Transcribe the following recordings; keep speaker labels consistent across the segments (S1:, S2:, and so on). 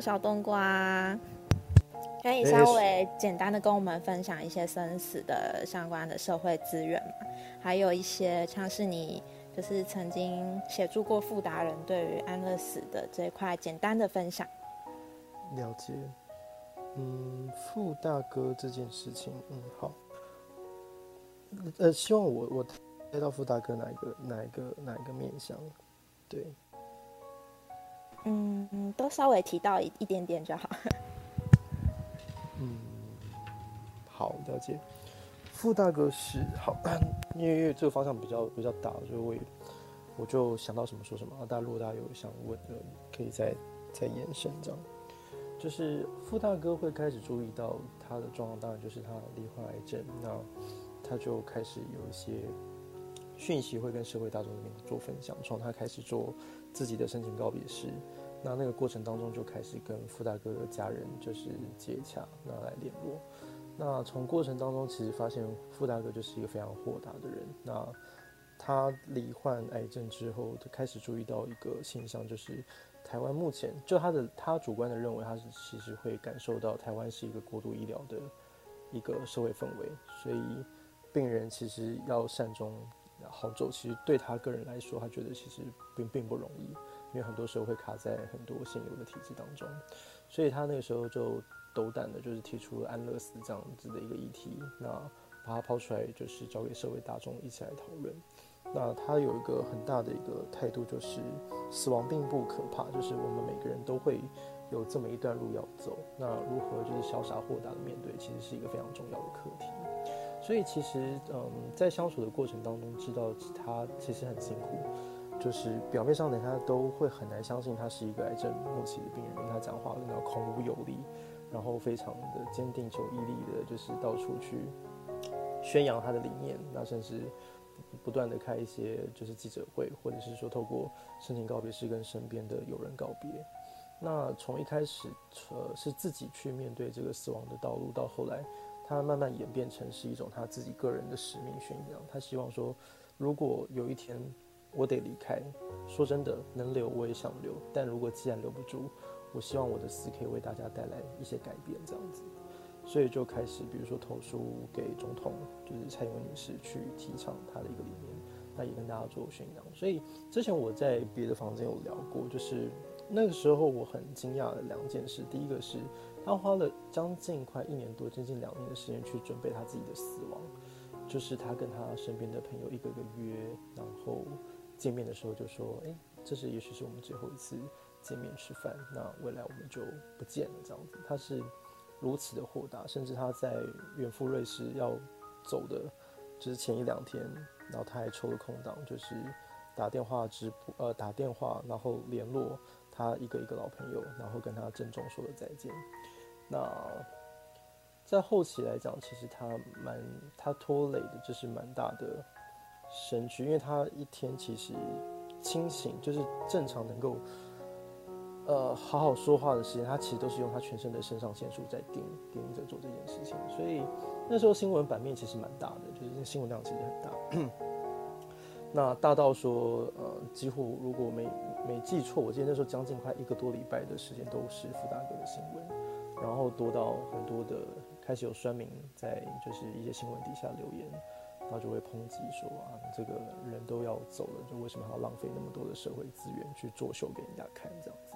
S1: 小冬瓜，可以稍微简单的跟我们分享一些生死的相关的社会资源嘛？还有一些像是你就是曾经协助过傅达人对于安乐死的这一块简单的分享。
S2: 了解，嗯，傅大哥这件事情，嗯，好，呃，希望我我带到傅大哥哪一个哪一个哪一个面向，对。
S1: 嗯，都稍微提到一一点点就好。
S2: 嗯，好，了解。傅大哥是好，因为因为这个方向比较比较大，所以我我就想到什么说什么。大家如果大家有想问的，可以再再延伸这样。就是傅大哥会开始注意到他的状况，当然就是他罹患癌症，那他就开始有一些讯息会跟社会大众那边做分享，从他开始做。自己的申请告别式，那那个过程当中就开始跟傅大哥的家人就是接洽，那来联络。那从过程当中其实发现傅大哥就是一个非常豁达的人。那他罹患癌症之后，他开始注意到一个现象，就是台湾目前就他的他主观的认为，他是其实会感受到台湾是一个过度医疗的一个社会氛围，所以病人其实要善终。好走，其实对他个人来说，他觉得其实并并不容易，因为很多时候会卡在很多现有的体制当中，所以他那个时候就斗胆的，就是提出了安乐死这样子的一个议题，那把它抛出来，就是交给社会大众一起来讨论。那他有一个很大的一个态度，就是死亡并不可怕，就是我们每个人都会有这么一段路要走，那如何就是潇洒豁达的面对，其实是一个非常重要的课题。所以其实，嗯，在相处的过程当中，知道他其实很辛苦，就是表面上呢，他都会很难相信他是一个癌症末期的病人，他讲话然后孔武有力，然后非常的坚定、求毅力的，就是到处去宣扬他的理念，那甚至不断的开一些就是记者会，或者是说透过申请告别式跟身边的友人告别。那从一开始，呃，是自己去面对这个死亡的道路，到后来。他慢慢演变成是一种他自己个人的使命宣扬。他希望说，如果有一天我得离开，说真的，能留我也想留。但如果既然留不住，我希望我的死可以为大家带来一些改变，这样子。所以就开始，比如说投书给总统，就是蔡英文女士去提倡他的一个理念，那也跟大家做宣扬。所以之前我在别的房间有聊过，就是那个时候我很惊讶的两件事，第一个是。他花了将近快一年多，接近两年的时间去准备他自己的死亡，就是他跟他身边的朋友一个个约，然后见面的时候就说：“哎，这是也许是我们最后一次见面吃饭，那未来我们就不见了。”这样子，他是如此的豁达，甚至他在远赴瑞士要走的，就是前一两天，然后他还抽了空档，就是打电话直播，呃，打电话然后联络他一个一个老朋友，然后跟他郑重说了再见。那在后期来讲，其实他蛮他拖累的，就是蛮大的身躯，因为他一天其实清醒，就是正常能够呃好好说话的时间，他其实都是用他全身的肾上腺素在盯盯着做这件事情，所以那时候新闻版面其实蛮大的，就是新闻量其实很大。那大到说，呃，几乎如果没没记错，我记得那时候将近快一个多礼拜的时间都是傅大哥的新闻。然后多到很多的开始有酸民在就是一些新闻底下留言，然后就会抨击说啊，这个人都要走了，就为什么还要浪费那么多的社会资源去作秀给人家看这样子？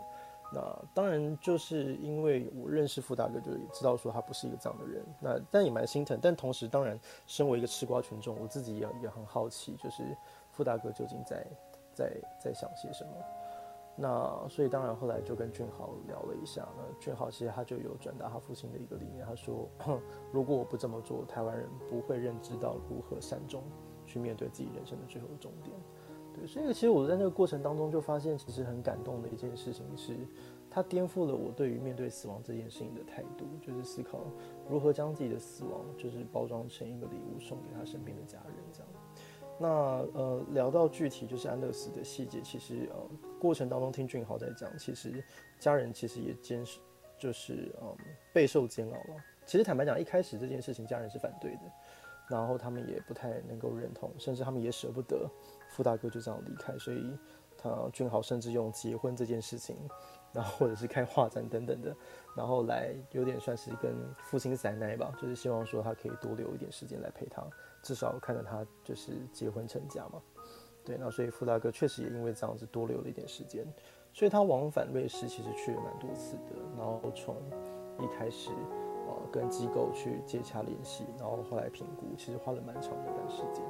S2: 那当然就是因为我认识傅大哥，就知道说他不是一个这样的人。那但也蛮心疼，但同时当然身为一个吃瓜群众，我自己也也很好奇，就是傅大哥究竟在在在想些什么。那所以当然后来就跟俊豪聊了一下，那俊豪其实他就有转达他父亲的一个理念，他说 如果我不这么做，台湾人不会认知到如何善终，去面对自己人生的最后的终点。对，所以其实我在那个过程当中就发现，其实很感动的一件事情是，他颠覆了我对于面对死亡这件事情的态度，就是思考如何将自己的死亡就是包装成一个礼物送给他身边的家人这样。那呃，聊到具体就是安乐死的细节，其实呃，过程当中听俊豪在讲，其实家人其实也坚持，就是嗯备受煎熬了。其实坦白讲，一开始这件事情家人是反对的，然后他们也不太能够认同，甚至他们也舍不得傅大哥就这样离开，所以他俊豪甚至用结婚这件事情然后或者是开画展等等的，然后来有点算是跟父亲塞奶吧，就是希望说他可以多留一点时间来陪他，至少看着他就是结婚成家嘛。对，那所以傅大哥确实也因为这样子多留了一点时间，所以他往返瑞士其实去了蛮多次的，然后从一开始呃跟机构去接洽联系，然后后来评估，其实花了蛮长的一段时间。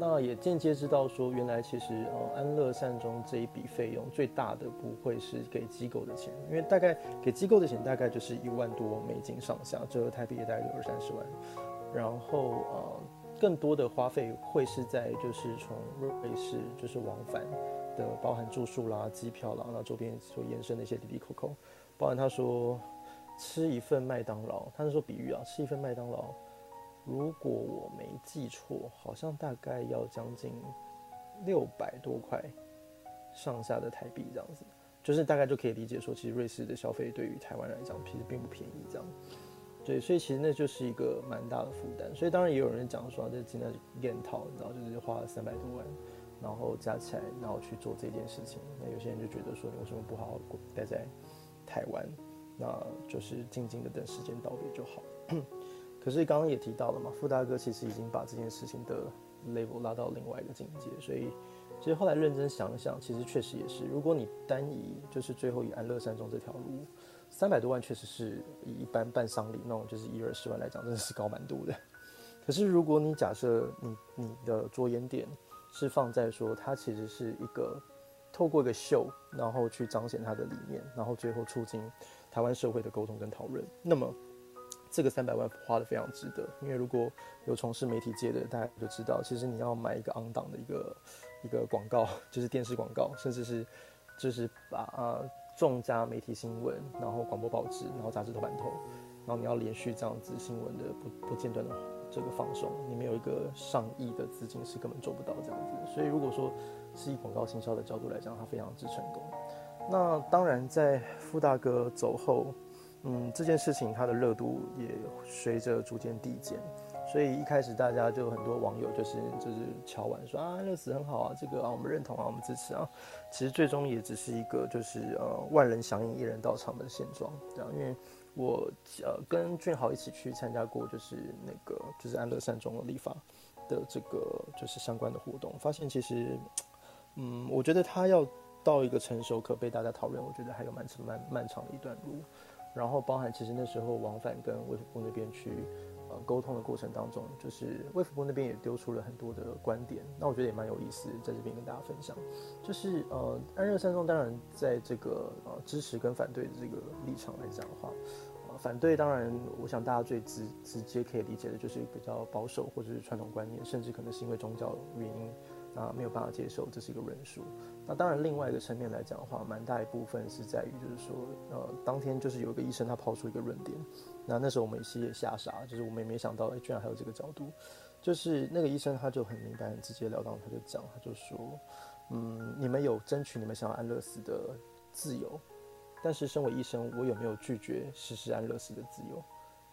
S2: 那也间接知道说，原来其实呃安乐善终这一笔费用最大的不会是给机构的钱，因为大概给机构的钱大概就是一万多美金上下，折合台币也大概有二三十万。然后呃更多的花费会是在就是从瑞士就是往返的，包含住宿啦、机票啦，那周边所延伸的一些滴滴扣扣，包含他说吃一份麦当劳，他是说比喻啊，吃一份麦当劳。如果我没记错，好像大概要将近六百多块上下的台币这样子，就是大概就可以理解说，其实瑞士的消费对于台湾来讲其实并不便宜这样。对，所以其实那就是一个蛮大的负担。所以当然也有人讲说，这今天验套，你知道，就是花了三百多万，然后加起来，然后去做这件事情。那有些人就觉得说，你为什么不好好待在台湾，那就是静静的等时间到别就好。可是刚刚也提到了嘛，傅大哥其实已经把这件事情的 level 拉到另外一个境界，所以其实后来认真想一想，其实确实也是，如果你单以就是最后以安乐山中这条路，三百多万确实是以一般办丧礼那种就是一二十万来讲，真的是高蛮多的。可是如果你假设你你的着眼点是放在说，它其实是一个透过一个秀，然后去彰显它的理念，然后最后促进台湾社会的沟通跟讨论，那么。这个三百万花的非常值得，因为如果有从事媒体界的，大家就知道，其实你要买一个昂档的一个一个广告，就是电视广告，甚至是就是把啊众家媒体新闻，然后广播报纸，然后杂志头版头，然后你要连续这样子新闻的不不间断的这个放送，你没有一个上亿的资金是根本做不到这样子。所以如果说是以广告行销的角度来讲，它非常之成功。那当然在傅大哥走后。嗯，这件事情它的热度也随着逐渐递减，所以一开始大家就很多网友就是就是敲碗说啊，乐死很好啊，这个啊我们认同啊，我们支持啊。其实最终也只是一个就是呃万人响应一人到场的现状，对啊，因为我呃跟俊豪一起去参加过就是那个就是安乐善终的立法的这个就是相关的活动，发现其实嗯，我觉得他要到一个成熟可被大家讨论，我觉得还有蛮长蛮漫长的一段路。然后包含其实那时候往返跟卫福部那边去呃沟通的过程当中，就是卫福部那边也丢出了很多的观点，那我觉得也蛮有意思，在这边跟大家分享。就是呃安热三中当然在这个呃支持跟反对的这个立场来讲的话，呃反对当然我想大家最直直接可以理解的就是比较保守或者是传统观念，甚至可能是因为宗教原因。啊，没有办法接受，这是一个论述。那当然，另外一个层面来讲的话，蛮大一部分是在于，就是说，呃，当天就是有一个医生他抛出一个论点，那那时候我们其实也吓傻，就是我们也没想到，哎，居然还有这个角度。就是那个医生他就很明白、很直截了当，他就讲，他就说，嗯，你们有争取你们想要安乐死的自由，但是身为医生，我有没有拒绝实施安乐死的自由？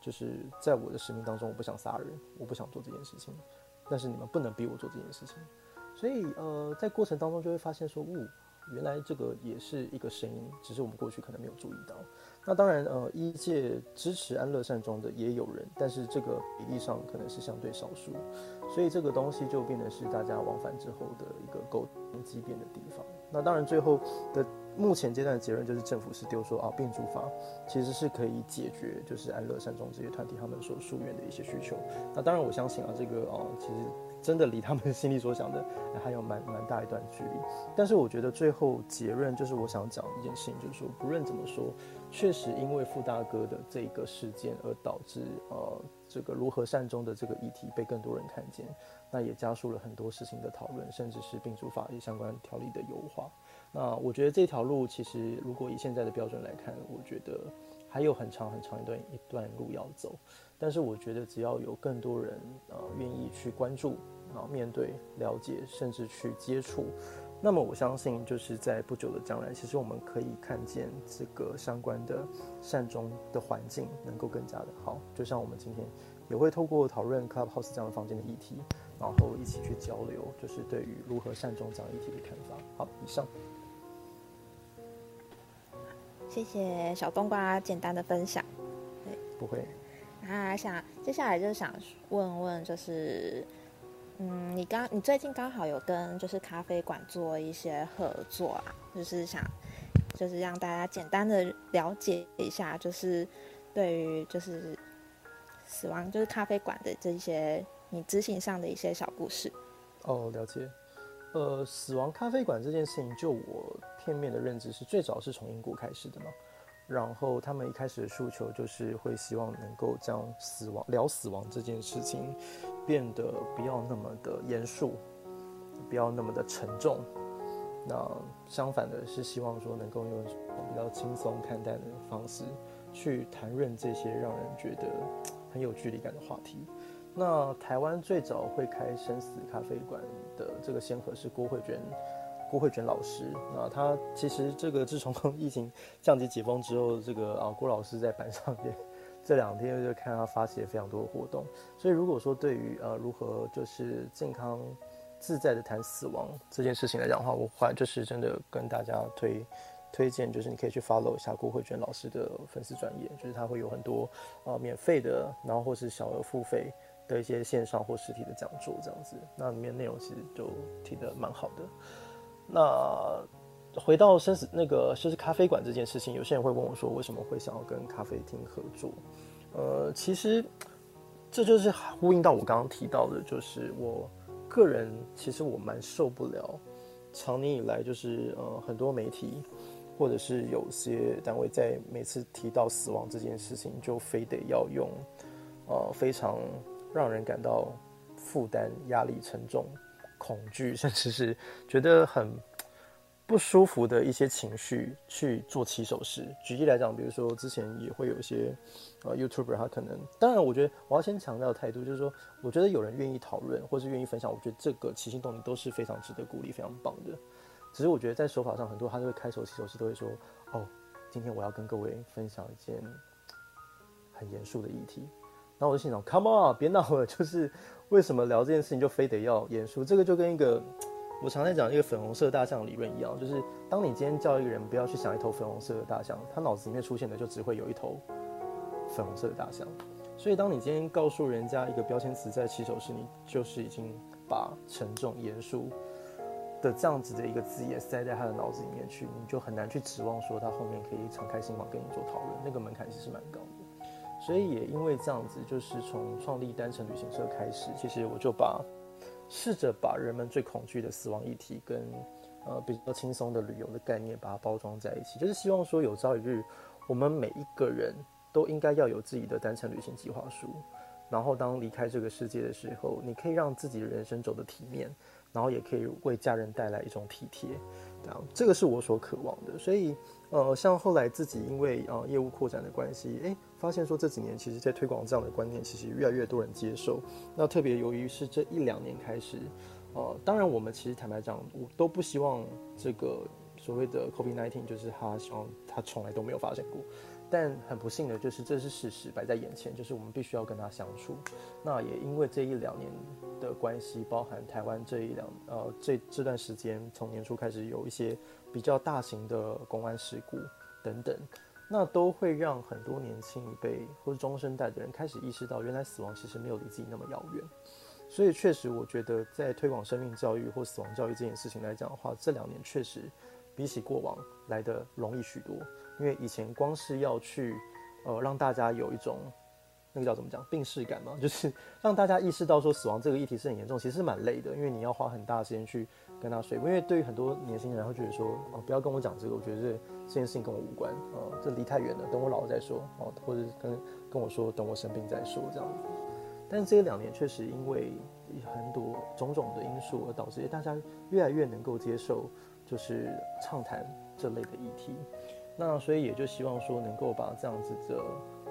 S2: 就是在我的使命当中，我不想杀人，我不想做这件事情，但是你们不能逼我做这件事情。所以，呃，在过程当中就会发现说，呜，原来这个也是一个声音，只是我们过去可能没有注意到。那当然，呃，一届支持安乐善终的也有人，但是这个比例上可能是相对少数。所以这个东西就变得是大家往返之后的一个沟通畸变的地方。那当然，最后的目前阶段的结论就是政府是丢说啊，变主法其实是可以解决就是安乐善终这些团体他们所夙愿的一些需求。那当然，我相信啊，这个哦，其实。真的离他们心里所想的还有蛮蛮大一段距离，但是我觉得最后结论就是我想讲一件事情，就是说不论怎么说，确实因为傅大哥的这个事件而导致呃这个如何善终的这个议题被更多人看见，那也加速了很多事情的讨论，甚至是并注法律相关条例的优化。那我觉得这条路其实如果以现在的标准来看，我觉得还有很长很长一段一段路要走。但是我觉得只要有更多人呃愿意去关注。然后面对、了解，甚至去接触，那么我相信，就是在不久的将来，其实我们可以看见这个相关的善终的环境能够更加的好。就像我们今天也会透过讨论 Clubhouse 这样的房间的议题，然后一起去交流，就是对于如何善终这样议题的看法。好，以上。
S1: 谢谢小冬瓜简单的分享。
S2: 对，不会。
S1: 那想接下来就是想问问，就是嗯，你刚你最近刚好有跟就是咖啡馆做一些合作啊，就是想就是让大家简单的了解一下，就是对于就是死亡就是咖啡馆的这些你执行上的一些小故事。
S2: 哦，了解。呃，死亡咖啡馆这件事情，就我片面的认知是，最早是从英国开始的嘛。然后他们一开始的诉求就是会希望能够将死亡聊死亡这件事情变得不要那么的严肃，不要那么的沉重。那相反的是希望说能够用比较轻松看待的方式去谈论这些让人觉得很有距离感的话题。那台湾最早会开生死咖啡馆的这个先河是郭慧娟，郭慧娟老师。那他其实这个自从 疫情降级解封之后，这个啊郭老师在板上面这两天就看他发起了非常多的活动。所以如果说对于呃如何就是健康自在的谈死亡这件事情来讲的话，我还就是真的跟大家推推荐，就是你可以去 follow 一下郭慧娟老师的粉丝专业，就是他会有很多啊免费的，然后或是小额付费。的一些线上或实体的讲座这样子，那里面内容其实都提的蛮好的。那回到生死那个就是咖啡馆这件事情，有些人会问我说，为什么会想要跟咖啡厅合作？呃，其实这就是呼应到我刚刚提到的，就是我个人其实我蛮受不了，长年以来就是呃很多媒体或者是有些单位在每次提到死亡这件事情，就非得要用呃非常。让人感到负担、压力沉重、恐惧，甚至是觉得很不舒服的一些情绪去做起手式。举例来讲，比如说之前也会有一些呃 YouTuber，他可能，当然，我觉得我要先强调态度就是说，我觉得有人愿意讨论或是愿意分享，我觉得这个起心动念都是非常值得鼓励、非常棒的。只是我觉得在手法上，很多他都会开手起手式，都会说：“哦，今天我要跟各位分享一件很严肃的议题。”然后我就心想，Come on，别闹了！就是为什么聊这件事情就非得要严肃？这个就跟一个我常在讲一个粉红色大象理论一样，就是当你今天叫一个人不要去想一头粉红色的大象，他脑子里面出现的就只会有一头粉红色的大象。所以当你今天告诉人家一个标签词在起手时，你就是已经把沉重、严肃的这样子的一个字眼塞在他的脑子里面去，你就很难去指望说他后面可以敞开心房跟你做讨论，那个门槛其实蛮高的。所以也因为这样子，就是从创立单程旅行社开始，其实我就把试着把人们最恐惧的死亡议题跟呃比较轻松的旅游的概念，把它包装在一起，就是希望说有朝一日，我们每一个人都应该要有自己的单程旅行计划书，然后当离开这个世界的时候，你可以让自己的人生走得体面，然后也可以为家人带来一种体贴，这样这个是我所渴望的。所以呃，像后来自己因为呃业务扩展的关系，诶。发现说这几年其实，在推广这样的观念，其实越来越多人接受。那特别由于是这一两年开始，呃，当然我们其实坦白讲，我都不希望这个所谓的 COVID-19，就是他希望他从来都没有发生过。但很不幸的就是，这是事实摆在眼前，就是我们必须要跟他相处。那也因为这一两年的关系，包含台湾这一两呃这这段时间，从年初开始有一些比较大型的公安事故等等。那都会让很多年轻一辈或者中生代的人开始意识到，原来死亡其实没有离自己那么遥远。所以确实，我觉得在推广生命教育或死亡教育这件事情来讲的话，这两年确实比起过往来的容易许多。因为以前光是要去，呃，让大家有一种。那个叫怎么讲病逝感嘛，就是让大家意识到说死亡这个议题是很严重，其实蛮累的，因为你要花很大的时间去跟他说。因为对于很多年轻人会觉得说，哦，不要跟我讲这个，我觉得这件事情跟我无关，哦，这离太远了，等我老了再说，哦，或者跟跟我说等我生病再说这样子。但是这两年确实因为很多种种的因素而导致大家越来越能够接受，就是畅谈这类的议题。那所以也就希望说能够把这样子的。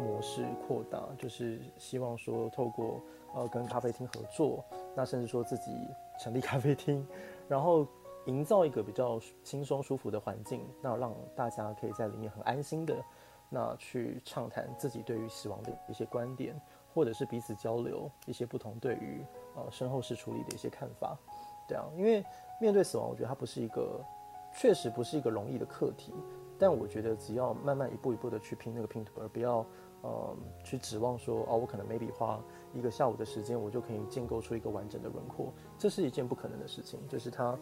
S2: 模式扩大，就是希望说透过呃跟咖啡厅合作，那甚至说自己成立咖啡厅，然后营造一个比较轻松舒服的环境，那让大家可以在里面很安心的那去畅谈自己对于死亡的一些观点，或者是彼此交流一些不同对于呃身后事处理的一些看法，对啊，因为面对死亡，我觉得它不是一个确实不是一个容易的课题。但我觉得只要慢慢一步一步的去拼那个拼图，而不要呃去指望说哦，我可能 maybe 花一个下午的时间，我就可以建构出一个完整的轮廓，这是一件不可能的事情。就是它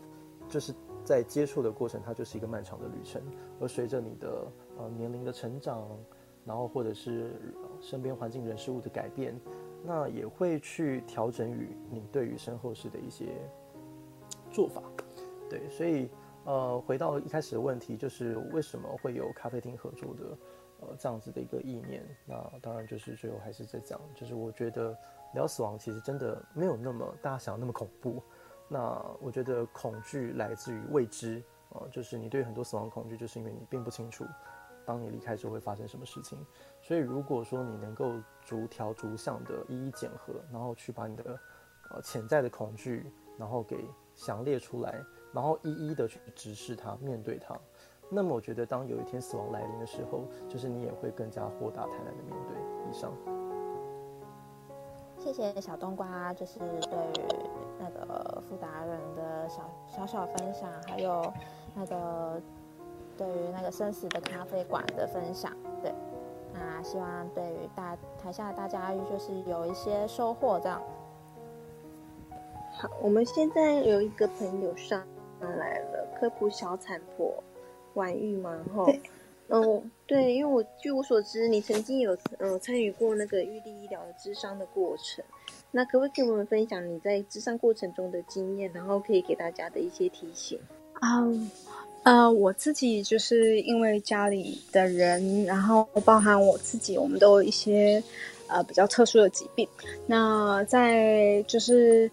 S2: 就是在接触的过程，它就是一个漫长的旅程，而随着你的呃年龄的成长，然后或者是身边环境人事物的改变，那也会去调整与你对于身后事的一些做法。对，所以。呃，回到一开始的问题，就是为什么会有咖啡厅合作的，呃，这样子的一个意念。那当然就是最后还是在讲，就是我觉得聊死亡其实真的没有那么大家想的那么恐怖。那我觉得恐惧来自于未知，呃，就是你对很多死亡恐惧，就是因为你并不清楚，当你离开之后会发生什么事情。所以如果说你能够逐条逐项的一一检核，然后去把你的呃潜在的恐惧，然后给详列出来。然后一一的去直视它，面对它。那么我觉得，当有一天死亡来临的时候，就是你也会更加豁达坦然的面对。以上，
S1: 谢谢小冬瓜，就是对于那个富达人的小小小分享，还有那个对于那个生死的咖啡馆的分享。对，那希望对于大台下的大家就是有一些收获。这样，
S3: 好，我们现在有一个朋友上。来了，科普小产婆婉玉嘛，哈，嗯，对，因为我据我所知，你曾经有呃参与过那个玉立医疗的智商的过程，那可不可以跟我们分享你在智商过程中的经验，然后可以给大家的一些提醒
S4: 啊？呃，我自己就是因为家里的人，然后包含我自己，我们都有一些呃比较特殊的疾病，那在就是。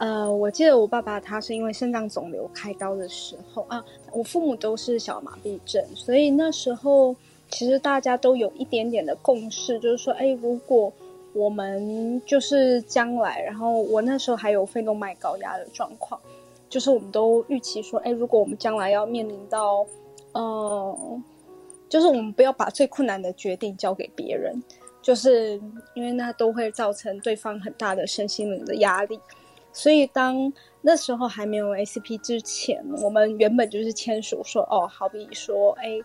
S4: 呃，我记得我爸爸他是因为肾脏肿瘤开刀的时候啊，我父母都是小麻痹症，所以那时候其实大家都有一点点的共识，就是说，哎，如果我们就是将来，然后我那时候还有肺动脉高压的状况，就是我们都预期说，哎，如果我们将来要面临到，呃，就是我们不要把最困难的决定交给别人，就是因为那都会造成对方很大的身心灵的压力。所以，当那时候还没有 ACP 之前，我们原本就是签署说，哦，好比说，哎，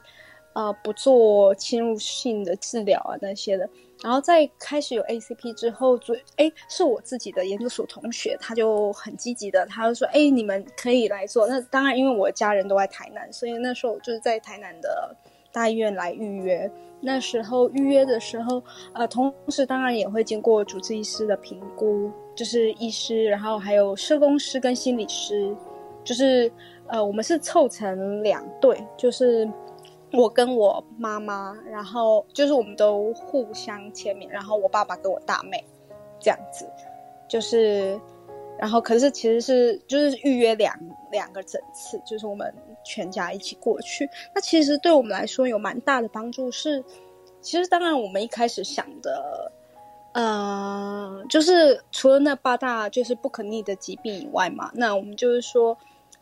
S4: 呃，不做侵入性的治疗啊那些的。然后在开始有 ACP 之后，最哎，是我自己的研究所同学，他就很积极的，他就说，哎，你们可以来做。那当然，因为我家人都在台南，所以那时候我就是在台南的大医院来预约。那时候预约的时候，呃，同时当然也会经过主治医师的评估。就是医师，然后还有社工师跟心理师，就是呃，我们是凑成两队，就是我跟我妈妈，然后就是我们都互相签名，然后我爸爸跟我大妹这样子，就是然后可是其实是就是预约两两个诊次，就是我们全家一起过去。那其实对我们来说有蛮大的帮助，是其实当然我们一开始想的。呃，就是除了那八大就是不可逆的疾病以外嘛，那我们就是说，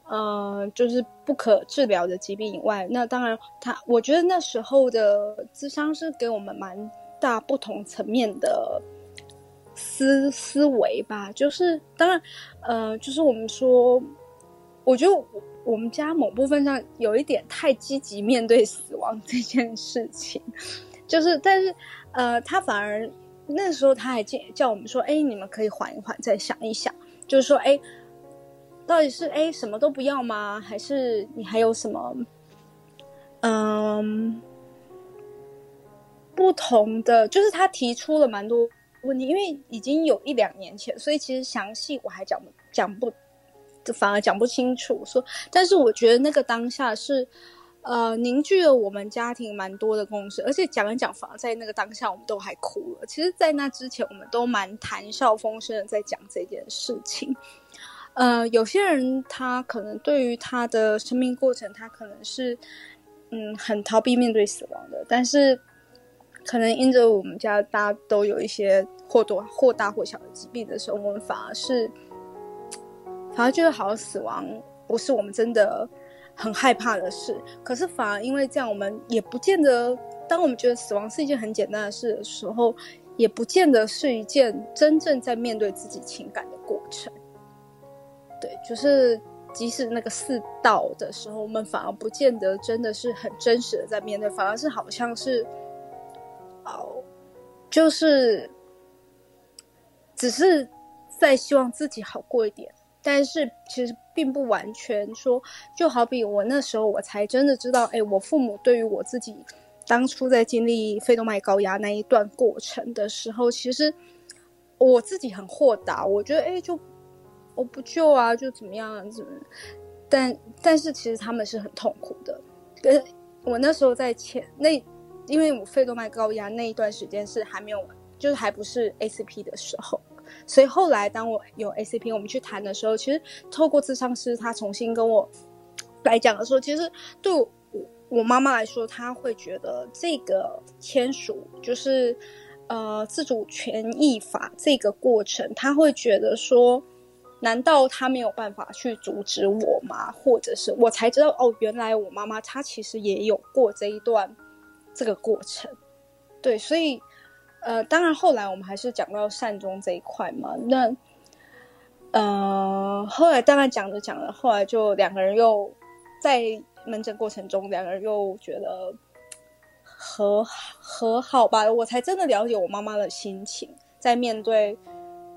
S4: 呃，就是不可治疗的疾病以外，那当然，他我觉得那时候的智商是给我们蛮大不同层面的思思维吧。就是当然，呃，就是我们说，我觉得我我们家某部分上有一点太积极面对死亡这件事情，就是但是呃，他反而。那时候他还叫叫我们说：“哎，你们可以缓一缓，再想一想，就是说，哎，到底是哎什么都不要吗？还是你还有什么嗯不同的？就是他提出了蛮多问题，因为已经有一两年前，所以其实详细我还讲不讲不，反而讲不清楚。说，但是我觉得那个当下是。”呃，凝聚了我们家庭蛮多的共识，而且讲一讲，反而在那个当下，我们都还哭了。其实，在那之前，我们都蛮谈笑风生的在讲这件事情。呃，有些人他可能对于他的生命过程，他可能是嗯很逃避面对死亡的，但是可能因着我们家大家都有一些或多或大或小的疾病的时候，我们反而是反而觉得好像死亡不是我们真的。很害怕的事，可是反而因为这样，我们也不见得。当我们觉得死亡是一件很简单的事的时候，也不见得是一件真正在面对自己情感的过程。对，就是即使那个四道的时候，我们反而不见得真的是很真实的在面对，反而是好像是，哦，就是只是在希望自己好过一点，但是其实并不完全说，就好比我那时候我才真的知道，哎，我父母对于我自己当初在经历肺动脉高压那一段过程的时候，其实我自己很豁达，我觉得，哎，就。我不救啊，就怎么样？怎么？但但是其实他们是很痛苦的。跟我那时候在前那，因为我肺动脉高压那一段时间是还没有，就是还不是 ACP 的时候，所以后来当我有 ACP，我们去谈的时候，其实透过智商师他重新跟我来讲的时候，其实对我我妈妈来说，她会觉得这个签署就是呃自主权益法这个过程，她会觉得说。难道他没有办法去阻止我吗？或者是我才知道哦，原来我妈妈她其实也有过这一段这个过程。对，所以呃，当然后来我们还是讲到善终这一块嘛。那呃，后来当然讲着讲着，后来就两个人又在门诊过程中，两个人又觉得和和好吧。我才真的了解我妈妈的心情，在面对。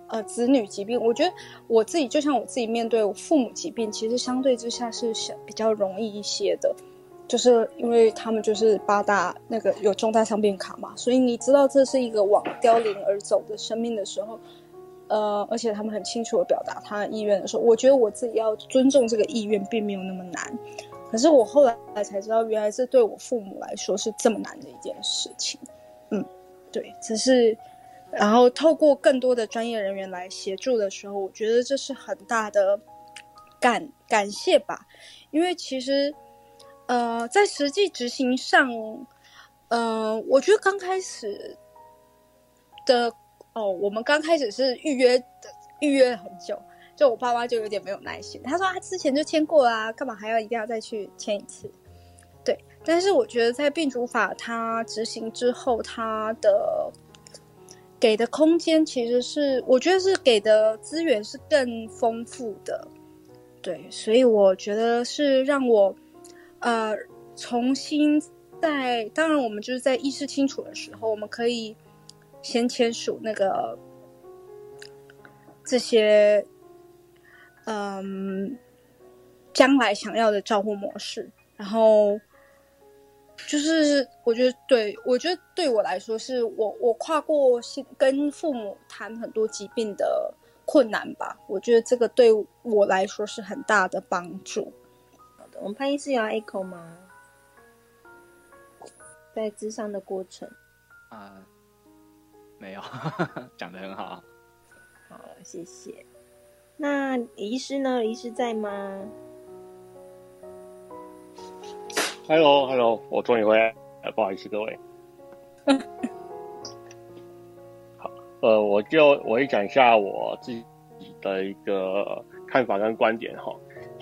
S4: 呃，子女疾病，我觉得我自己就像我自己面对我父母疾病，其实相对之下是想比较容易一些的，就是因为他们就是八大那个有重大伤病卡嘛，所以你知道这是一个往凋零而走的生命的时候，呃，而且他们很清楚的表达他的意愿的时候，我觉得我自己要尊重这个意愿并没有那么难，可是我后来才知道，原来这对我父母来说是这么难的一件事情，嗯，对，只是。然后透过更多的专业人员来协助的时候，我觉得这是很大的感感谢吧。因为其实，呃，在实际执行上，呃，我觉得刚开始的哦，我们刚开始是预约的，预约了很久，就我爸妈就有点没有耐心。他说他之前就签过啦，干嘛还要一定要再去签一次？对，但是我觉得在病主法它执行之后，它的给的空间其实是，我觉得是给的资源是更丰富的，对，所以我觉得是让我，呃，重新在，当然我们就是在意识清楚的时候，我们可以先签署那个这些，嗯，将来想要的照护模式，然后。就是我觉得，对我觉得对我来说，是我我跨过跟父母谈很多疾病的困难吧。我觉得这个对我来说是很大的帮助。
S3: 我们潘医师有 echo 吗？在智商的过程
S5: 啊，没有，讲的很好。
S3: 好，谢谢。那医师呢？医师在吗
S6: ？Hello，Hello，我终于回来，不好意思各位。好，呃，我就我也讲一下我自己的一个看法跟观点哈。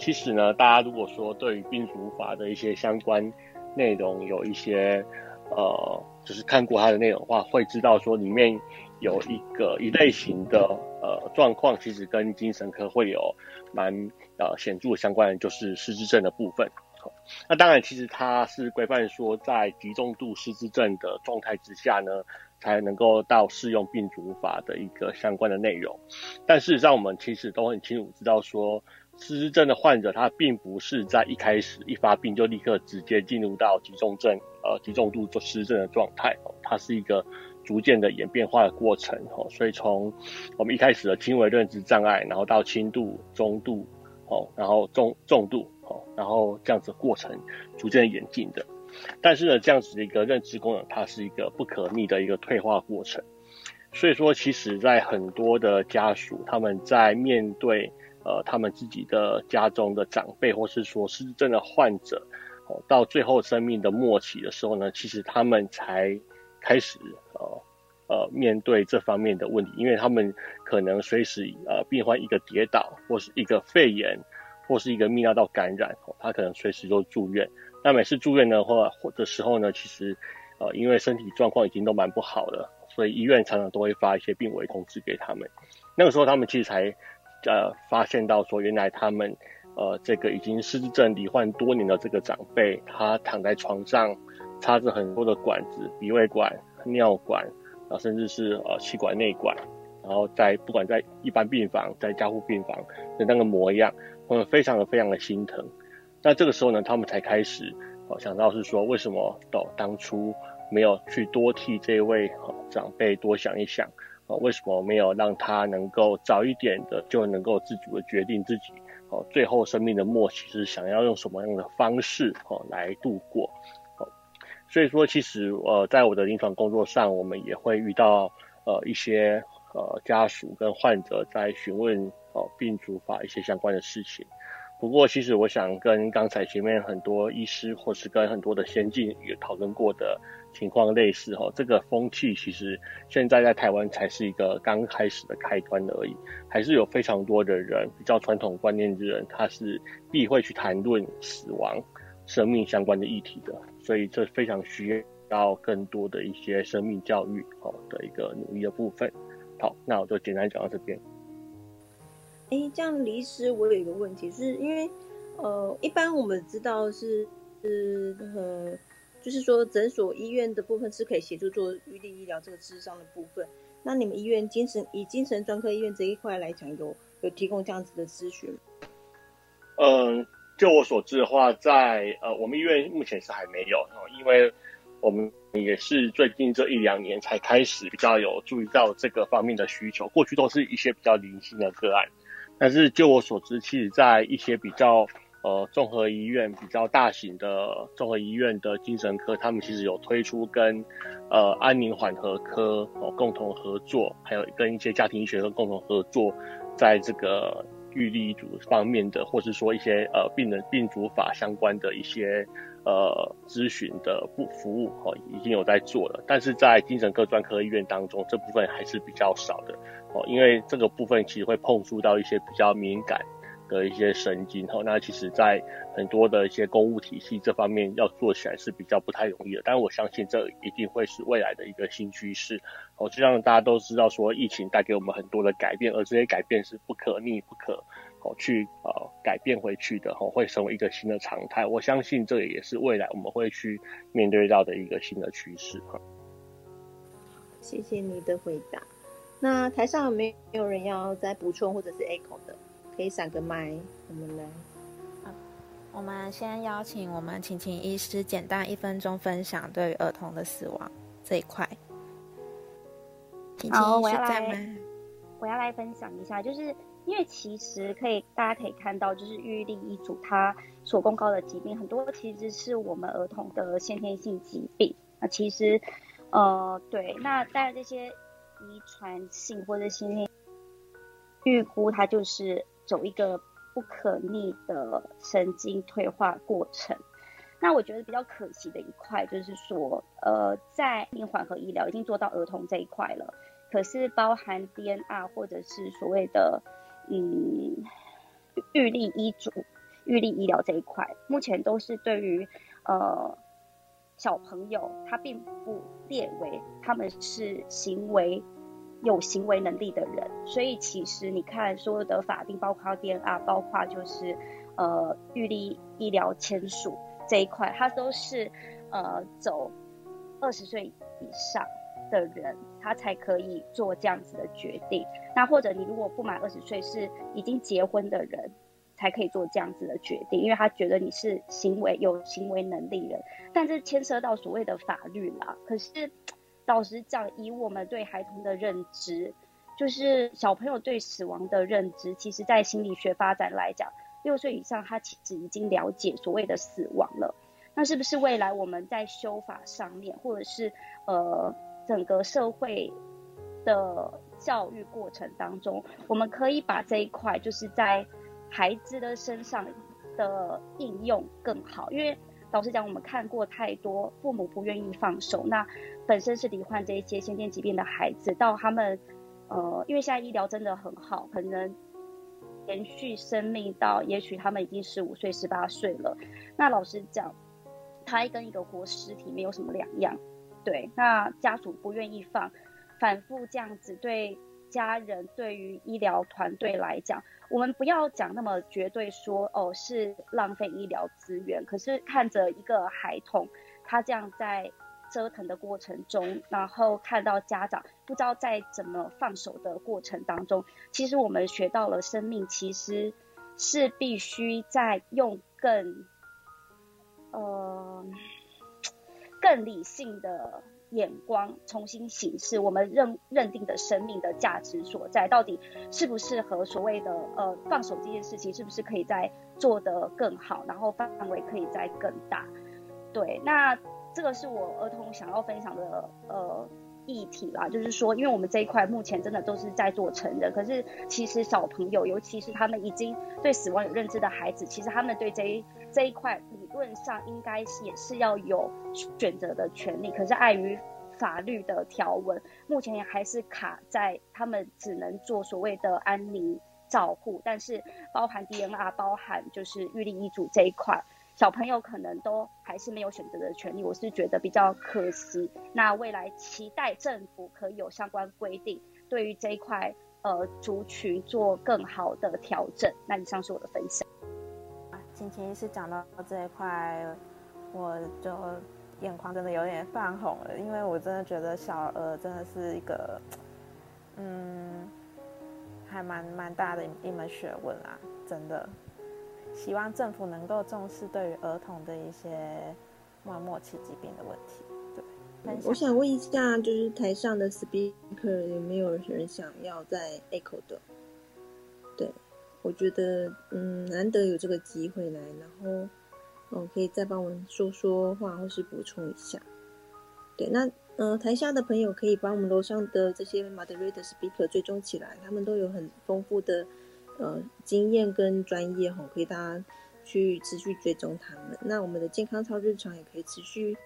S6: 其实呢，大家如果说对于病主法的一些相关内容有一些呃，就是看过它的内容的话，会知道说里面有一个一类型的呃状况，其实跟精神科会有蛮呃显著的相关的，就是失智症的部分。那当然，其实它是规范说，在极重度失智症的状态之下呢，才能够到适用病主法的一个相关的内容。但事实上，我们其实都很清楚知道说，失智症的患者他并不是在一开始一发病就立刻直接进入到极重症呃极重度做失智症的状态哦，它是一个逐渐的演变化的过程哦。所以从我们一开始的轻微认知障碍，然后到轻度、中度哦，然后重重度。哦然后这样子过程逐渐演进的，但是呢，这样子的一个认知功能，它是一个不可逆的一个退化过程。所以说，其实，在很多的家属，他们在面对呃他们自己的家中的长辈，或是说失智症的患者，哦，到最后生命的末期的时候呢，其实他们才开始呃呃面对这方面的问题，因为他们可能随时呃病患一个跌倒，或是一个肺炎。或是一个泌尿道感染，哦他可能随时都住院。那每次住院的话或的时候呢，其实，呃，因为身体状况已经都蛮不好了，所以医院常常都会发一些病危通知给他们。那个时候，他们其实才，呃，发现到说，原来他们，呃，这个已经失智症罹患多年的这个长辈，他躺在床上，插着很多的管子，鼻胃管、尿管，啊，甚至是呃气管内管，然后在不管在一般病房、在加护病房的那个模样，他们非常的非常的心疼。那这个时候呢，他们才开始哦想到是说，为什么到当初没有去多替这位长辈多想一想，为什么没有让他能够早一点的就能够自主的决定自己？哦，最后生命的末期是想要用什么样的方式哦来度过？哦，所以说其实呃，在我的临床工作上，我们也会遇到呃一些呃家属跟患者在询问哦病主法一些相关的事情。不过，其实我想跟刚才前面很多医师或是跟很多的先进也讨论过的。情况类似哈，这个风气其实现在在台湾才是一个刚开始的开端而已，还是有非常多的人比较传统观念的人，他是避讳去谈论死亡、生命相关的议题的，所以这非常需要更多的一些生命教育哦的一个努力的部分。好，那我就简单讲到这边。
S3: 哎，这样离师，我有一个问题，是因为呃，一般我们知道是是呃。就是说，诊所、医院的部分是可以协助做预立医疗这个智商的部分。那你们医院精神以精神专科医院这一块来讲，有有提供这样子的咨询？
S6: 嗯，就我所知的话，在呃，我们医院目前是还没有，因为我们也是最近这一两年才开始比较有注意到这个方面的需求。过去都是一些比较零星的个案，但是就我所知，其实在一些比较。呃，综合医院比较大型的综合医院的精神科，他们其实有推出跟呃安宁缓和科哦共同合作，还有跟一些家庭医学科共同合作，在这个预立遗嘱方面的，或是说一些呃病人病主法相关的一些呃咨询的不服务哦，已经有在做了。但是在精神科专科医院当中，这部分还是比较少的哦，因为这个部分其实会碰触到一些比较敏感。的一些神经哈，那其实，在很多的一些公务体系这方面要做起来是比较不太容易的。但我相信这一定会是未来的一个新趋势。哦，就像大家都知道说，疫情带给我们很多的改变，而这些改变是不可逆、不可哦去呃改变回去的，哦，会成为一个新的常态。我相信这也是未来我们会去面对到的一个新的趋势。
S3: 谢谢你的回答。那台上有没有人要再补充或者是 echo 的？可以闪个麦，我们来。
S1: 我们先邀请我们晴晴医师简单一分钟分享对于儿童的死亡这一块。
S7: 好，我要来，我要来分享一下，就是因为其实可以大家可以看到，就是预立医嘱它所公告的疾病很多，其实是我们儿童的先天性疾病。那其实，呃，对，那当然这些遗传性或者先天预估，它就是。走一个不可逆的神经退化过程，那我觉得比较可惜的一块就是说，呃，在命缓和医疗已经做到儿童这一块了，可是包含 DNR 或者是所谓的嗯预立医嘱、预立医疗这一块，目前都是对于呃小朋友他并不列为他们是行为。有行为能力的人，所以其实你看所有的法定，包括 DNA，包括就是呃预立医疗签署这一块，它都是呃走二十岁以上的人，他才可以做这样子的决定。那或者你如果不满二十岁，是已经结婚的人，才可以做这样子的决定，因为他觉得你是行为有行为能力人，但这牵涉到所谓的法律啦。可是。老实讲，以我们对孩童的认知，就是小朋友对死亡的认知，其实在心理学发展来讲，六岁以上他其实已经了解所谓的死亡了。那是不是未来我们在修法上面，或者是呃整个社会的教育过程当中，我们可以把这一块就是在孩子的身上的应用更好？因为老实讲，我们看过太多父母不愿意放手，那本身是罹患这一些先天疾病的孩子，到他们，呃，因为现在医疗真的很好，可能延续生命到，也许他们已经十五岁、十八岁了。那老实讲，他跟一个活尸体没有什么两样。对，那家属不愿意放，反复这样子对家人对于医疗团队来讲，我们不要讲那么绝对说哦是浪费医疗资源，可是看着一个孩童他这样在折腾的过程中，然后看到家长不知道在怎么放手的过程当中，其实我们学到了生命其实是必须在用更呃更理性的。眼光重新审视我们认认定的生命的价值所在，到底适不适合所谓的呃放手这件事情，是不是可以再做得更好，然后范围可以再更大？对，那这个是我儿童想要分享的呃议题啦，就是说，因为我们这一块目前真的都是在做成人，可是其实小朋友，尤其是他们已经对死亡有认知的孩子，其实他们对这一这一块理论上应该是也是要有选择的权利，可是碍于法律的条文，目前也还是卡在他们只能做所谓的安宁照护，但是包含 DNR，包含就是预立遗嘱这一块，小朋友可能都还是没有选择的权利，我是觉得比较可惜。那未来期待政府可以有相关规定，对于这一块呃族群做更好的调整。那以上是我的分享。
S1: 今天是讲到这一块，我就眼眶真的有点泛红了，因为我真的觉得小儿真的是一个，嗯，还蛮蛮大的一门学问啊，真的。希望政府能够重视对于儿童的一些末末期疾病的问题。对，
S3: 我想问一下，就是台上的 speaker 有没有人想要再 echo 的？对。我觉得，嗯，难得有这个机会来，然后，嗯，可以再帮我们说说话，或是补充一下。对，那，呃，台下的朋友可以把我们楼上的这些 moderator speaker 追踪起来，他们都有很丰富的，呃，经验跟专业哈，可以大家去持续追踪他们。那我们的健康操日常也可以持续，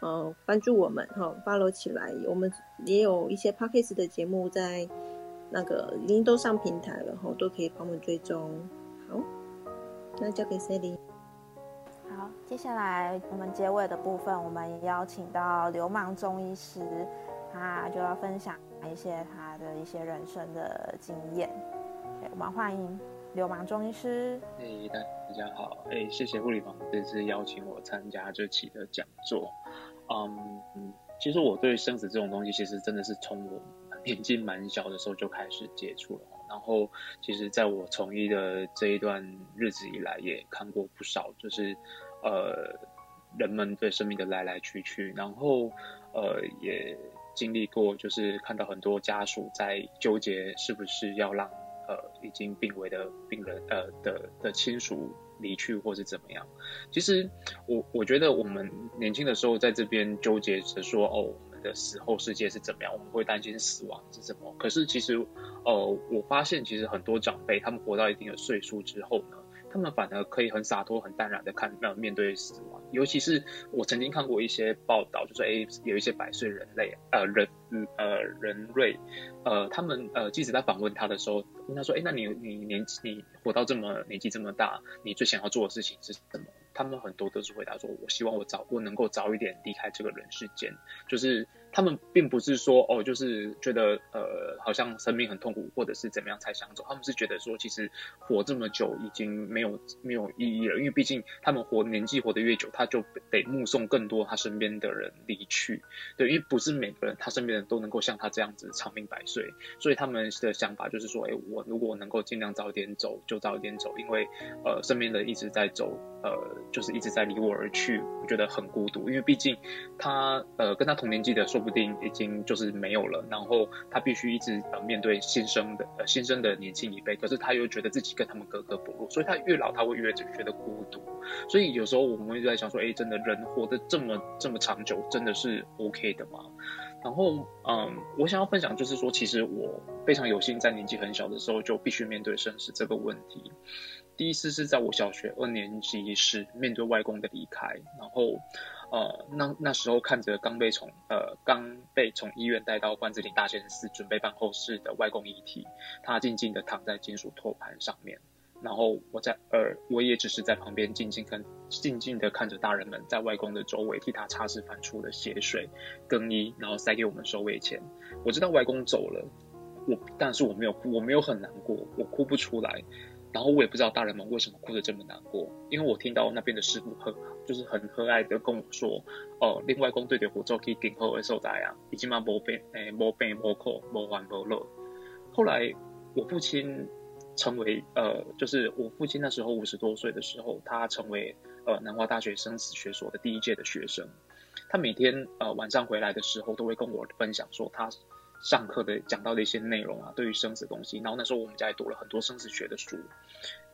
S3: 呃，关注我们哈，follow 起来。我们也有一些 podcast 的节目在。那个已经都上平台了，吼，都可以帮我们追踪。好，那交给 Sally。
S1: 好，接下来我们结尾的部分，我们邀请到流氓中医师，他就要分享一些他的一些人生的经验。我们欢迎流氓中医师。
S8: 哎，大大家好，哎，谢谢护理房这次邀请我参加这期的讲座。嗯，其实我对生死这种东西，其实真的是从我。年纪蛮小的时候就开始接触了，然后其实在我从医的这一段日子以来，也看过不少，就是呃人们对生命的来来去去，然后呃也经历过，就是看到很多家属在纠结是不是要让呃已经病危的病人呃的的亲属离去或是怎么样。其实我我觉得我们年轻的时候在这边纠结着说哦。我们的死后世界是怎么样？我们会担心死亡是什么？可是其实，呃，我发现其实很多长辈他们活到一定的岁数之后呢，他们反而可以很洒脱、很淡然的看呃面对死亡。尤其是我曾经看过一些报道，就说哎，有一些百岁人类呃人呃人类呃他们呃记者在访问他的时候问他说，哎，那你你年纪你活到这么年纪这么大，你最想要做的事情是什么？他们很多都是回答说：“我希望我早我能够早一点离开这个人世间。”就是他们并不是说哦，就是觉得呃，好像生命很痛苦，或者是怎么样才想走。他们是觉得说，其实活这么久已经没有没有意义了，因为毕竟他们活年纪活得越久，他就得目送更多他身边的人离去。对，因为不是每个人他身边的人都能够像他这样子长命百岁，所以他们的想法就是说：“哎，我如果能够尽量早点走，就早点走，因为呃，身边的一直在走，呃。”就是一直在离我而去，我觉得很孤独，因为毕竟他呃跟他同年纪的说不定已经就是没有了，然后他必须一直呃面对新生的呃新生的年轻一辈，可是他又觉得自己跟他们格格不入，所以他越老他会越觉得孤独，所以有时候我们会在想说，哎，真的人活得这么这么长久，真的是 OK 的吗？然后嗯，我想要分享就是说，其实我非常有幸在年纪很小的时候就必须面对生死这个问题。第一次是在我小学二年级时，面对外公的离开，然后，呃，那那时候看着刚被从呃刚被从医院带到关子岭大仙寺准备办后事的外公遗体，他静静的躺在金属托盘上面，然后我在呃我也只是在旁边静静看静静的看着大人们在外公的周围替他擦拭翻出的血水，更衣，然后塞给我们收尾钱。我知道外公走了。我但是我没有，我没有很难过，我哭不出来。然后我也不知道大人们为什么哭得这么难过，因为我听到那边的师傅很就是很和蔼的跟我说，哦，另外公队的火咒可以顶后而受灾啊，已经嘛无病诶无病无苦无烦无乐。后来我父亲成为呃，就是我父亲那时候五十多岁的时候，他成为呃南华大学生死学所的第一届的学生。他每天呃晚上回来的时候，都会跟我分享说他。上课的讲到的一些内容啊，对于生死东西，然后那时候我们家也读了很多生死学的书。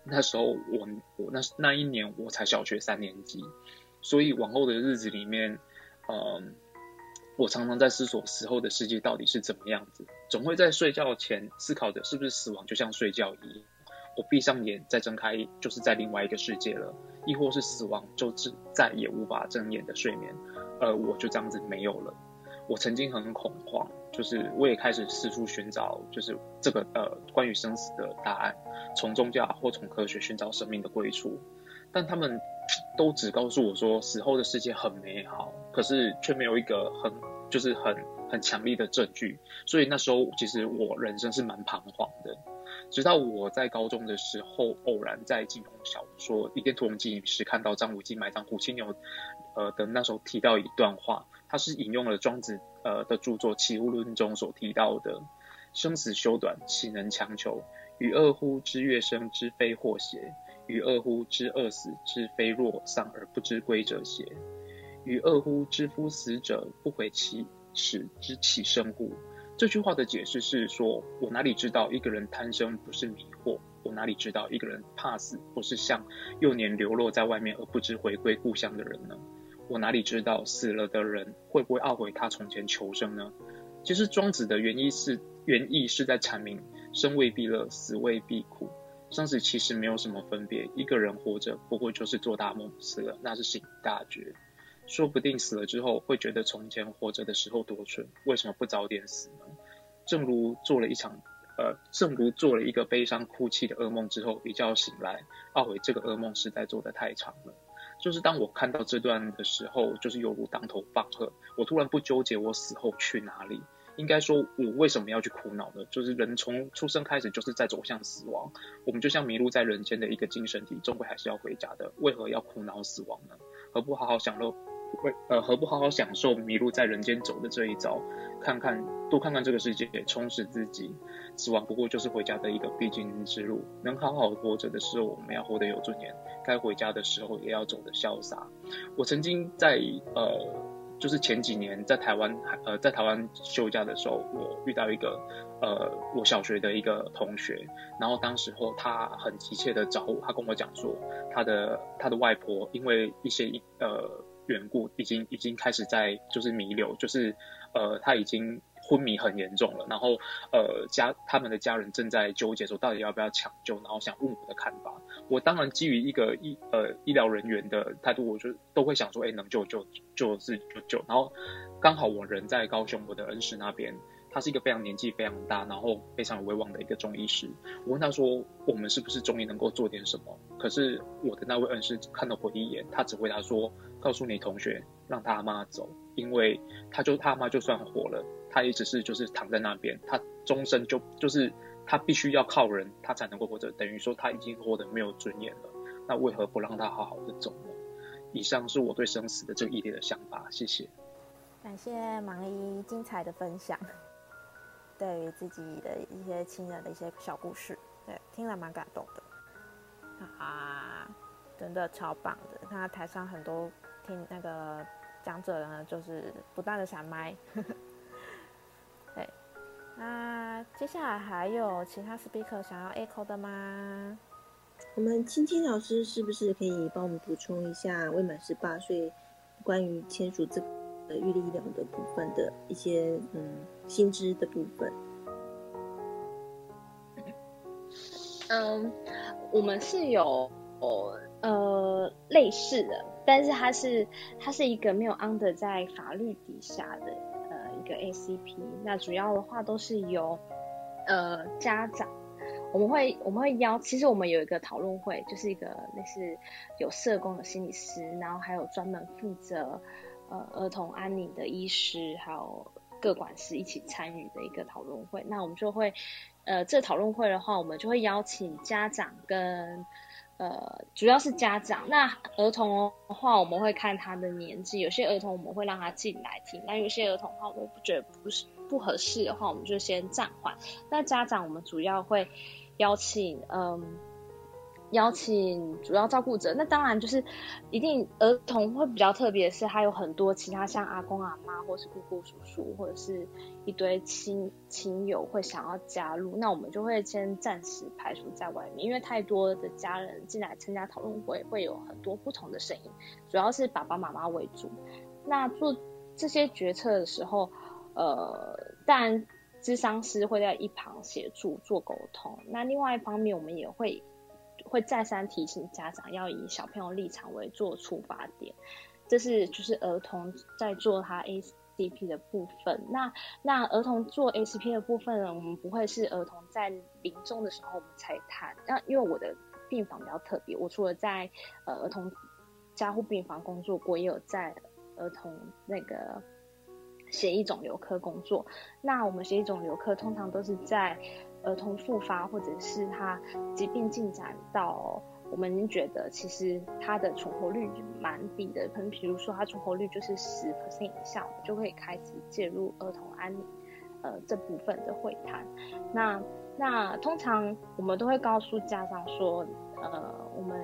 S8: 那时候我我那那一年我才小学三年级，所以往后的日子里面，嗯，我常常在思索死后的世界到底是怎么样子，总会在睡觉前思考着是不是死亡就像睡觉一样，我闭上眼再睁开就是在另外一个世界了，亦或是死亡就是再也无法睁眼的睡眠，而我就这样子没有了。我曾经很恐慌。就是我也开始四处寻找，就是这个呃关于生死的答案，从宗教或从科学寻找生命的归处，但他们都只告诉我说死后的世界很美好，可是却没有一个很就是很很强力的证据，所以那时候其实我人生是蛮彷徨的，直到我在高中的时候偶然在金庸小说《倚天屠龙记》时看到张无忌埋葬虎青牛，呃的那时候提到一段话，他是引用了庄子。呃的著作《齐物论》中所提到的生死修短，岂能强求？与恶乎知月生之非祸邪？与恶乎知恶死之非若丧而不知归者邪？与恶乎知夫死者不悔其始之起生乎？这句话的解释是说：我哪里知道一个人贪生不是迷惑？我哪里知道一个人怕死不是像幼年流落在外面而不知回归故乡的人呢？我哪里知道死了的人会不会懊悔他从前求生呢？其实庄子的原意是原意是在阐明生未必乐，死未必苦，生死其实没有什么分别。一个人活着不过就是做大梦，死了那是醒大觉。说不定死了之后会觉得从前活着的时候多蠢，为什么不早点死呢？正如做了一场呃，正如做了一个悲伤哭泣的噩梦之后，一觉醒来懊悔这个噩梦实在做得太长了。就是当我看到这段的时候，就是犹如当头棒喝。我突然不纠结我死后去哪里，应该说我为什么要去苦恼呢？就是人从出生开始就是在走向死亡，我们就像迷路在人间的一个精神体，终归还是要回家的。为何要苦恼死亡呢？何不好好享乐？为呃何不好好享受迷路在人间走的这一遭？看看多看看这个世界，充实自己。死亡不过就是回家的一个必经之路。能好好活着的时候，我们要活得有尊严；该回家的时候，也要走得潇洒。我曾经在呃，就是前几年在台湾，呃，在台湾休假的时候，我遇到一个呃，我小学的一个同学，然后当时候他很急切的找我，他跟我讲说，他的他的外婆因为一些呃缘故，已经已经开始在就是弥留，就是呃他已经。昏迷很严重了，然后呃家他们的家人正在纠结说到底要不要抢救，然后想问我的看法。我当然基于一个医呃医疗人员的态度，我就都会想说，哎能救就就是就救。然后刚好我人在高雄，我的恩师那边，他是一个非常年纪非常大，然后非常有威望的一个中医师。我问他说，我们是不是中医能够做点什么？可是我的那位恩师看了我一眼，他只回答说，告诉你同学，让他妈走，因为他就他妈就算活了。他也只是就是躺在那边，他终身就就是他必须要靠人，他才能够活着，等于说他已经活得没有尊严了。那为何不让他好好的走呢？以上是我对生死的这个议题的想法，谢谢。
S1: 感谢盲一精彩的分享，对于自己的一些亲人的一些小故事，对，听了蛮感动的。啊，真的超棒的！他台上很多听那个讲者呢，就是不断的闪麦。那接下来还有其他 speaker 想要 echo 的吗？
S3: 我们青青老师是不是可以帮我们补充一下未满十八岁关于签署这个预立医疗的部分的一些嗯薪资的部分？
S4: 嗯，我们是有呃类似的，但是它是它是一个没有 under 在法律底下的呃。一个 ACP，那主要的话都是由呃家长，我们会我们会邀，其实我们有一个讨论会，就是一个类似有社工的心理师，然后还有专门负责呃儿童安宁的医师，还有
S9: 各管师一起参与的一个讨论会。那我们就会，呃，这讨论会的话，我们就会邀请家长跟。呃，主要是家长。那儿童的话，我们会看他的年纪。有些儿童我们会让他进来听，那有些儿童的话，我们不觉得不是不合适的话，我们就先暂缓。那家长我们主要会邀请，嗯。邀请主要照顾者，那当然就是一定儿童会比较特别，是还有很多其他像阿公阿妈，或是姑姑叔叔，或者是一堆亲亲友会想要加入，那我们就会先暂时排除在外面，因为太多的家人进来参加讨论会，会有很多不同的声音，主要是爸爸妈妈为主。那做这些决策的时候，呃，当然智商师会在一旁协助做沟通，那另外一方面我们也会。会再三提醒家长要以小朋友立场为做出发点，这是就是儿童在做他 ACP 的部分。那那儿童做 ACP 的部分呢，我们不会是儿童在临终的时候我们才谈。那因为我的病房比较特别，我除了在呃儿童加护病房工作过，也有在儿童那个血液肿瘤科工作。那我们血液肿瘤科通常都是在。儿童复发，或者是他疾病进展到我们觉得其实他的存活率蛮低的，可能比如说他存活率就是十 percent 以下，我们就可以开始介入儿童安宁呃这部分的会谈。那那通常我们都会告诉家长说，呃我们。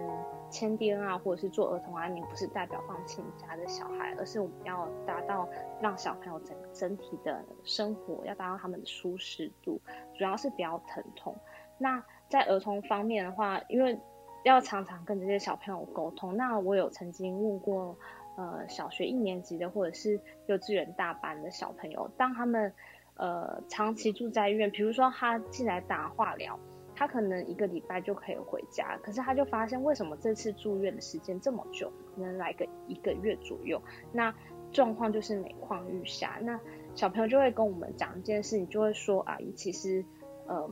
S9: 签 DNA 或者是做儿童安宁，不是代表放弃你家的小孩，而是我们要达到让小朋友整整体的生活要达到他们的舒适度，主要是比较疼痛。那在儿童方面的话，因为要常常跟这些小朋友沟通，那我有曾经问过，呃，小学一年级的或者是幼稚园大班的小朋友，当他们呃长期住在医院，比如说他进来打化疗。他可能一个礼拜就可以回家，可是他就发现为什么这次住院的时间这么久，能来个一个月左右。那状况就是每况愈下。那小朋友就会跟我们讲一件事，你就会说阿姨，其实，嗯，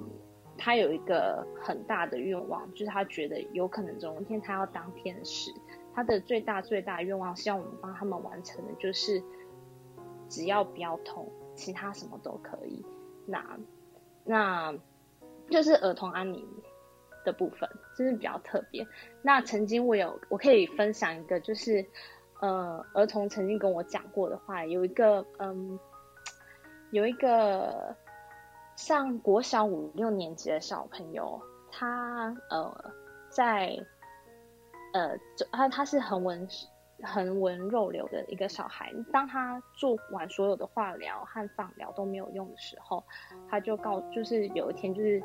S9: 他有一个很大的愿望，就是他觉得有可能总有一天他要当天使。他的最大最大愿望，希望我们帮他们完成的就是，只要不要痛，其他什么都可以。那那。就是儿童安宁的部分，就是比较特别。那曾经我有，我可以分享一个，就是呃，儿童曾经跟我讲过的话，有一个嗯，有一个上国小五六年级的小朋友，他呃在呃，他他是很文。横纹肉瘤的一个小孩，当他做完所有的化疗和放疗都没有用的时候，他就告，就是有一天，就是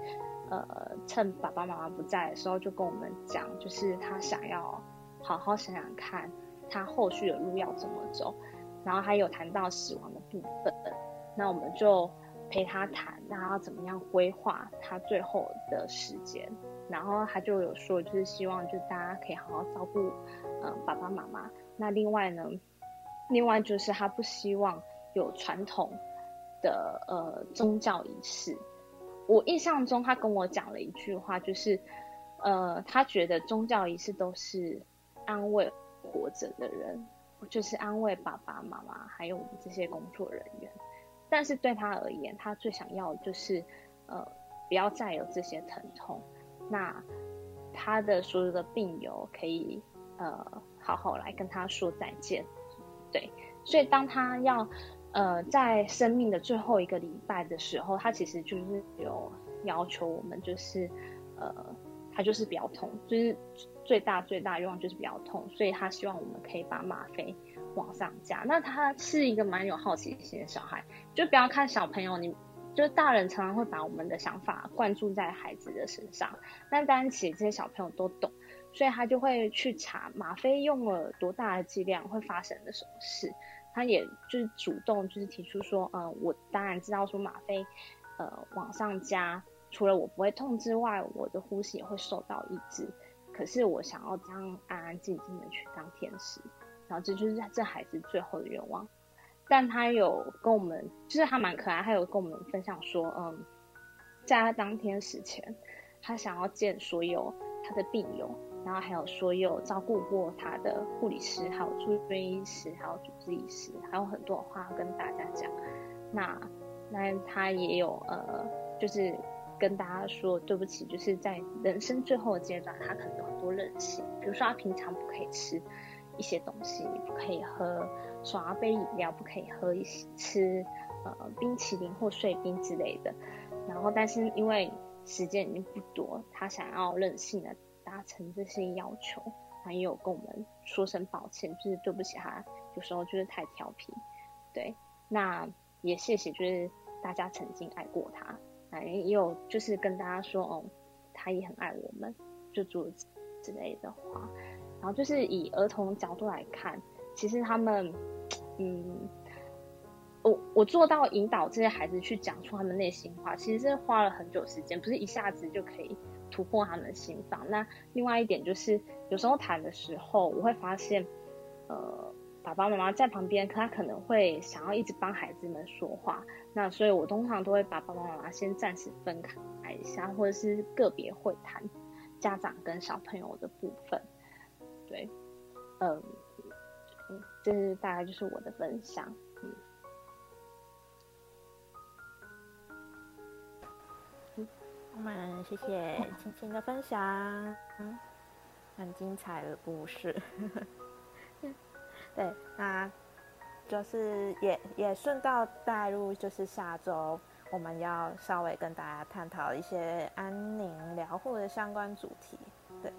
S9: 呃，趁爸爸妈妈不在的时候，就跟我们讲，就是他想要好好想想看，他后续的路要怎么走，然后还有谈到死亡的部分，那我们就陪他谈，让他怎么样规划他最后的时间，然后他就有说，就是希望就大家可以好好照顾，嗯，爸爸妈妈。那另外呢，另外就是他不希望有传统的呃宗教仪式。我印象中他跟我讲了一句话，就是呃他觉得宗教仪式都是安慰活着的人，就是安慰爸爸妈妈还有我们这些工作人员。但是对他而言，他最想要就是呃不要再有这些疼痛，那他的所有的病友可以呃。好好来跟他说再见，对，所以当他要呃在生命的最后一个礼拜的时候，他其实就是有要求我们，就是呃他就是比较痛，就是最大最大愿望就是比较痛，所以他希望我们可以把吗啡往上加。那他是一个蛮有好奇心的小孩，就不要看小朋友，你就是大人常常会把我们的想法灌注在孩子的身上，但当然其实这些小朋友都懂。所以他就会去查吗啡用了多大的剂量会发生的什么事，他也就是主动就是提出说，嗯，我当然知道说吗啡，呃，往上加，除了我不会痛之外，我的呼吸也会受到抑制，可是我想要这样安安静静的去当天使，然后这就是这孩子最后的愿望，但他有跟我们，就是他蛮可爱，他有跟我们分享说，嗯，在他当天使前，他想要见所有他的病友。然后还有所有照顾过他的护理师，还有住院医师，还有主治医师，还有很多话要跟大家讲。那那他也有呃，就是跟大家说对不起，就是在人生最后的阶段，他可能有很多任性，比如说他平常不可以吃一些东西，不可以喝刷杯饮料，不可以喝一些吃呃冰淇淋或碎冰之类的。然后，但是因为时间已经不多，他想要任性的达成这些要求，他也有跟我们说声抱歉，就是对不起他，有时候就是太调皮。对，那也谢谢，就是大家曾经爱过他，也有就是跟大家说，哦，他也很爱我们，就诸如之类的话。然后就是以儿童角度来看，其实他们，嗯，我我做到引导这些孩子去讲出他们内心话，其实是花了很久时间，不是一下子就可以突破他们的心房。那另外一点就是，有时候谈的时候，我会发现，呃。爸爸妈妈在旁边，可他可能会想要一直帮孩子们说话，那所以我通常都会把爸爸妈妈先暂时分开一下，或者是个别会谈家长跟小朋友的部分。对，嗯，这是大概就是我的分享。
S1: 我们谢谢青青的分享，嗯很精彩的故事。对，那就是也也顺道带入，就是下周我们要稍微跟大家探讨一些安宁疗护的相关主题。对，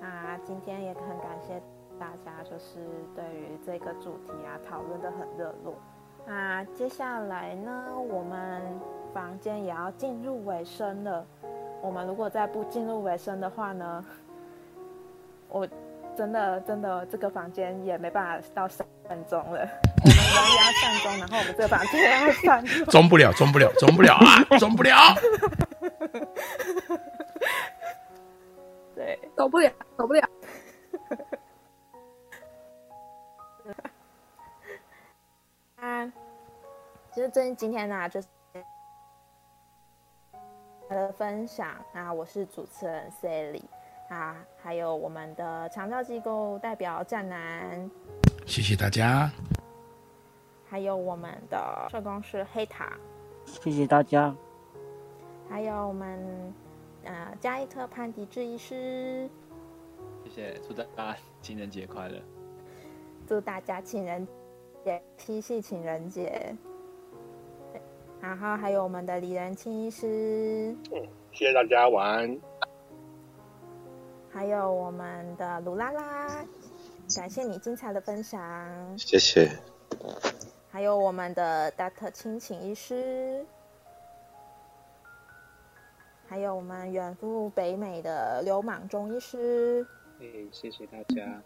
S1: 那今天也很感谢大家，就是对于这个主题啊讨论的很热络。那接下来呢，我们房间也要进入尾声了。我们如果再不进入尾声的话呢，我。真的，真的，这个房间也没办法到三分钟了。我们人要上钟，然后我们这个房间要上钟。
S10: 装不了，装不了，装不了啊，装不了。
S1: 对，
S4: 走不了，走不了。
S1: 其实今今天呢，就是的分享啊，我是主持人 Sally。啊，还有我们的长照机构代表战南，
S10: 谢谢大家。
S1: 还有我们的社工师黑塔，
S11: 谢谢大家。
S1: 还有我们呃加一特潘迪治医师，
S5: 谢谢，祝大家情人节快乐。
S1: 祝大家情人节七夕情人节。然后还有我们的李仁清医师，
S6: 嗯，谢谢大家，晚安。
S1: 还有我们的鲁拉拉，感谢你精彩的分享，
S12: 谢谢。
S1: 还有我们的达特亲情医师，还有我们远赴北美的流氓中医师，
S8: 哎，谢谢大家。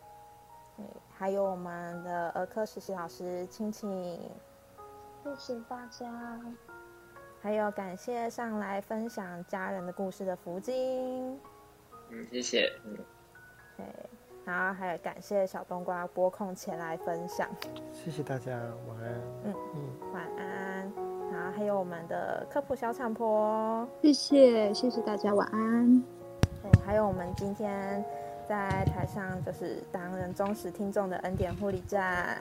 S1: 还有我们的儿科实习老师亲亲，
S7: 谢谢大家。
S1: 还有感谢上来分享家人的故事的福金。
S13: 嗯，谢谢。嗯，
S1: 对，然后还有感谢小冬瓜拨空前来分享。
S2: 谢谢大家，晚安。
S1: 嗯嗯，晚安。然后还有我们的科普小产婆，
S4: 谢谢谢谢大家，晚安。
S1: 对，还有我们今天在台上就是当人忠实听众的恩典护理站。